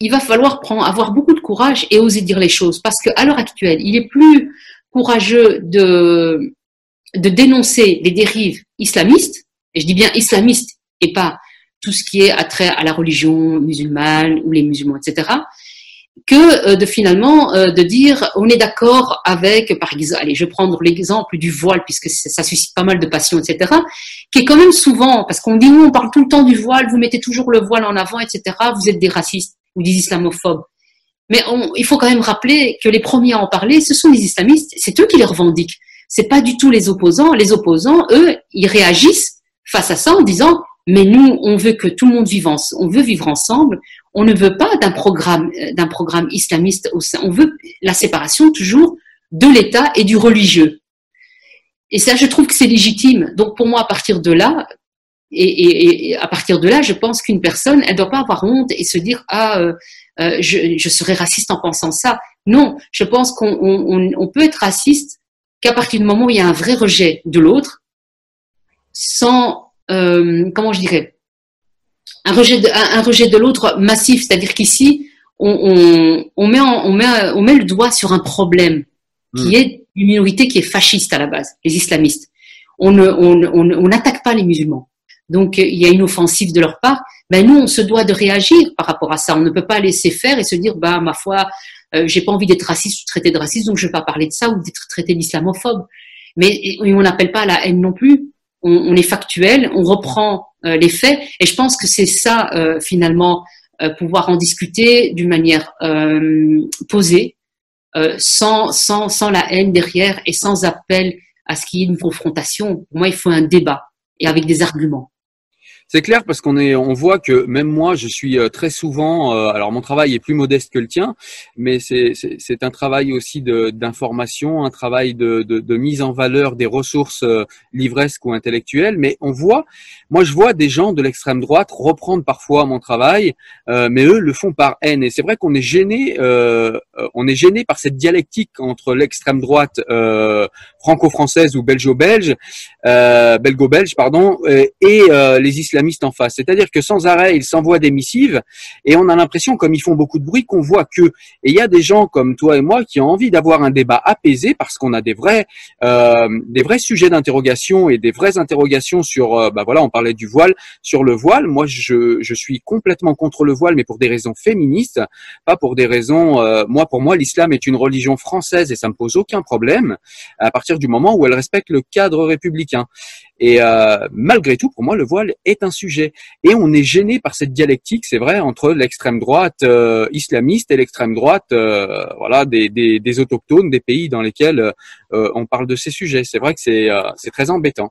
Il va falloir avoir beaucoup de courage et oser dire les choses. Parce qu'à l'heure actuelle, il est plus courageux de, dénoncer les dérives islamistes, et je dis bien islamistes et pas tout ce qui est attrait à la religion musulmane ou les musulmans, etc., que euh, de finalement euh, de dire on est d'accord avec, par exemple, allez, je vais prendre l'exemple du voile puisque ça suscite pas mal de passion, etc., qui est quand même souvent, parce qu'on dit oui, on parle tout le temps du voile, vous mettez toujours le voile en avant, etc., vous êtes des racistes ou des islamophobes. Mais il faut quand même rappeler que les premiers à en parler, ce sont les islamistes, c'est eux qui les revendiquent. C'est pas du tout les opposants. Les opposants, eux, ils réagissent face à ça en disant mais nous, on veut que tout le monde vive ensemble, on veut vivre ensemble. On ne veut pas d'un programme, euh, d'un programme islamiste. On veut la séparation toujours de l'État et du religieux. Et ça, je trouve que c'est légitime. Donc pour moi, à partir de là, et, et- et à partir de là, je pense qu'une personne, elle doit pas avoir honte et se dire ah, euh, euh, je, je serais raciste en pensant ça. Non, je pense qu'on on, on- peut être raciste qu'à partir du moment où il y a un vrai rejet de l'autre, sans euh, comment je dirais, un rejet de, un, un rejet de l'autre massif, c'est-à-dire qu'ici on, on, on met en- on met on met le doigt sur un problème qui est une minorité qui est fasciste à la base, les islamistes. On ne on ne- on ne- on n'attaque pas les musulmans. Donc euh, il y a une offensive de leur part. Ben nous on se doit de réagir par rapport à ça. On ne peut pas laisser faire et se dire bah ma foi euh, j'ai pas envie d'être raciste ou traité de raciste donc je vais pas parler de ça ou d'être traité d'islamophobe. Mais on n'appelle pas à la haine non plus. On, est factuel, on reprend euh, les faits et je pense que c'est ça euh, finalement pouvoir en discuter d'une manière posée, sans, sans, sans la haine derrière et sans appel à ce qu'il y ait une confrontation. Pour moi, il faut un débat et avec des arguments. C'est clair parce qu'on est, on voit que même moi, je suis euh, très souvent. euh, alors mon travail est plus modeste que le tien, mais c'est un travail aussi d'information, un travail de, de, de mise en valeur des ressources euh, livresques ou intellectuelles. Mais on voit, moi je vois des gens de l'extrême droite reprendre parfois mon travail, euh, mais eux le font par haine. Et c'est vrai qu'on est gêné, euh, on est gêné par cette dialectique entre l'extrême droite franco-française ou belgeo-belge, belgo-belge, pardon, et euh, les islamistes C'est-à-dire que sans arrêt, ils s'envoient des missives et on a l'impression, comme ils font beaucoup de bruit, qu'on voit que. Et il y a des gens comme toi et moi qui ont envie d'avoir un débat apaisé parce qu'on a des vrais, euh, des vrais sujets d'interrogation et des vraies interrogations sur, euh, bah voilà, on parlait du voile, sur le voile. Moi, je, je suis complètement contre le voile, mais pour des raisons féministes, pas pour des raisons. euh, moi, pour moi, l'islam est une religion française et ça me pose aucun problème à partir du moment où elle respecte le cadre républicain. Et euh, malgré tout, pour moi, le voile est un sujet. Et on est gêné par cette dialectique, c'est vrai, entre l'extrême droite euh, islamiste et l'extrême droite, euh, voilà, des, des, des autochtones, des pays dans lesquels on parle de ces sujets. C'est vrai que c'est c'est très embêtant.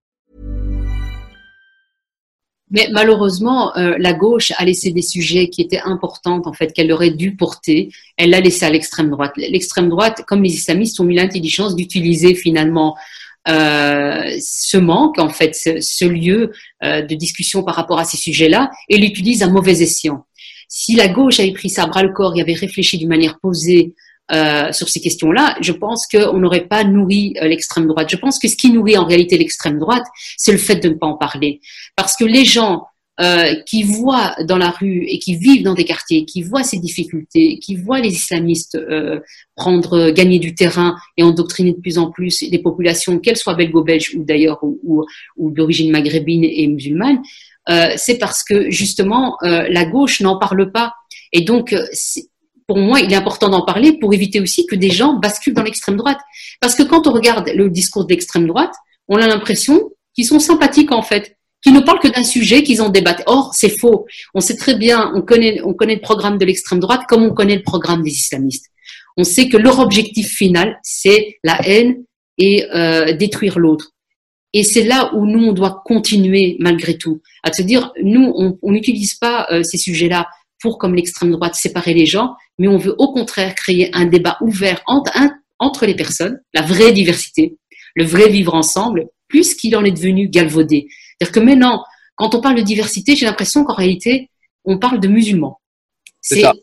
Mais malheureusement, euh, la gauche a laissé des sujets qui étaient importants, en fait, qu'elle aurait dû porter. Elle l'a laissé à l'extrême droite. L'extrême droite, comme les islamistes, ont eu l'intelligence d'utiliser finalement euh, ce manque, en fait, ce, ce lieu euh, de discussion par rapport à ces sujets-là, et l'utilise à mauvais escient. Si la gauche avait pris ça bras le corps et avait réfléchi d'une manière posée euh, sur ces questions-là, je pense qu'on n'aurait pas nourri euh, l'extrême droite. Je pense que ce qui nourrit en réalité l'extrême droite, c'est le fait de ne pas en parler. Parce que les gens euh, qui voient dans la rue et qui vivent dans des quartiers, qui voient ces difficultés, qui voient les islamistes euh, prendre, gagner du terrain et endoctriner de plus en plus des populations, qu'elles soient belgo-belges ou d'ailleurs ou, ou, ou d'origine maghrébine et musulmane, c'est parce que justement la gauche n'en parle pas. Et donc, pour moi, il est important d'en parler pour éviter aussi que des gens basculent dans l'extrême droite. Parce que quand on regarde le discours de l'extrême droite, on a l'impression qu'ils sont sympathiques en fait, qu'ils ne parlent que d'un sujet, qu'ils en débattent. Or, c'est faux. On sait très bien, on connaît, on connaît le programme de l'extrême droite comme on connaît le programme des islamistes. On sait que leur objectif final, c'est la haine et euh, détruire l'autre. Et c'est là où nous, on doit continuer malgré tout, à se dire, nous, on n'utilise pas euh, ces sujets-là pour, comme l'extrême droite, séparer les gens, mais on veut au contraire créer un débat ouvert entre, un- entre les personnes, la vraie diversité, le vrai vivre ensemble, plus qu'il en est devenu galvaudé. C'est-à-dire que maintenant, quand on parle de diversité, j'ai l'impression qu'en réalité, on parle de musulmans. C'est C'est ça.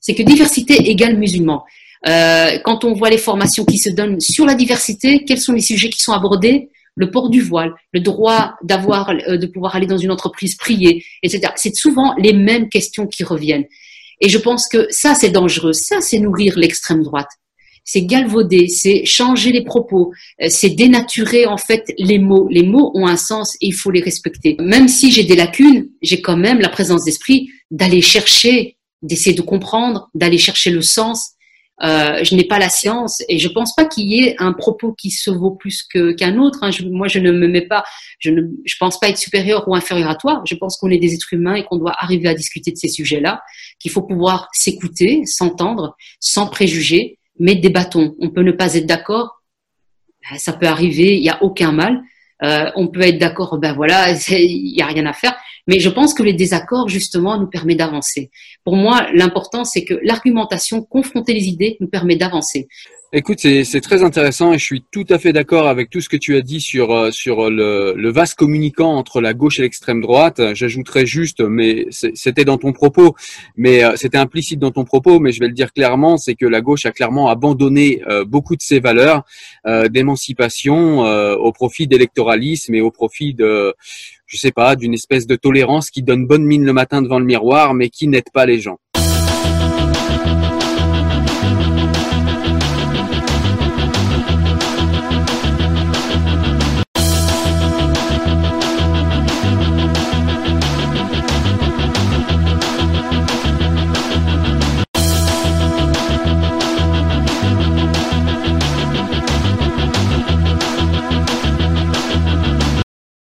c'est que diversité égale musulman. Euh, quand on voit les formations qui se donnent sur la diversité, quels sont les sujets qui sont abordés? Le port du voile, le droit d'avoir, euh, de pouvoir aller dans une entreprise, prier, etc. C'est souvent les mêmes questions qui reviennent. Et je pense que ça, c'est dangereux. Ça, c'est nourrir l'extrême droite. C'est galvauder, c'est changer les propos, euh, c'est dénaturer en fait les mots. Les mots ont un sens et il faut les respecter. Même si j'ai des lacunes, j'ai quand même la présence d'esprit d'aller chercher, d'essayer de comprendre, d'aller chercher le sens. Euh, je n'ai pas la science et je pense pas qu'il y ait un propos qui se vaut plus qu'un autre. hein. Moi, je ne me mets pas, je ne, je pense pas être supérieur ou inférieur à toi. Je pense qu'on est des êtres humains et qu'on doit arriver à discuter de ces sujets-là, qu'il faut pouvoir s'écouter, s'entendre, sans préjugés, mais débattons. On peut ne pas être d'accord, ben, ça peut arriver, il n'y a aucun mal. Euh, on peut être d'accord, ben voilà, il n'y a rien à faire. Mais je pense que les désaccords, justement, nous permet d'avancer. Pour moi, l'important, c'est que l'argumentation, confronter les idées, nous permet d'avancer. Écoute, c'est très intéressant et je suis tout à fait d'accord avec tout ce que tu as dit sur euh, sur le, le vaste communicant entre la gauche et l'extrême droite. J'ajouterais juste, mais c'était dans ton propos, mais euh, c'était implicite dans ton propos, mais je vais le dire clairement, c'est que la gauche a clairement abandonné euh, beaucoup de ses valeurs d'émancipation au profit d'électoralisme et au profit de, je sais pas, d'une espèce de tolérance qui donne bonne mine le matin devant le miroir, mais qui n'aide pas les gens.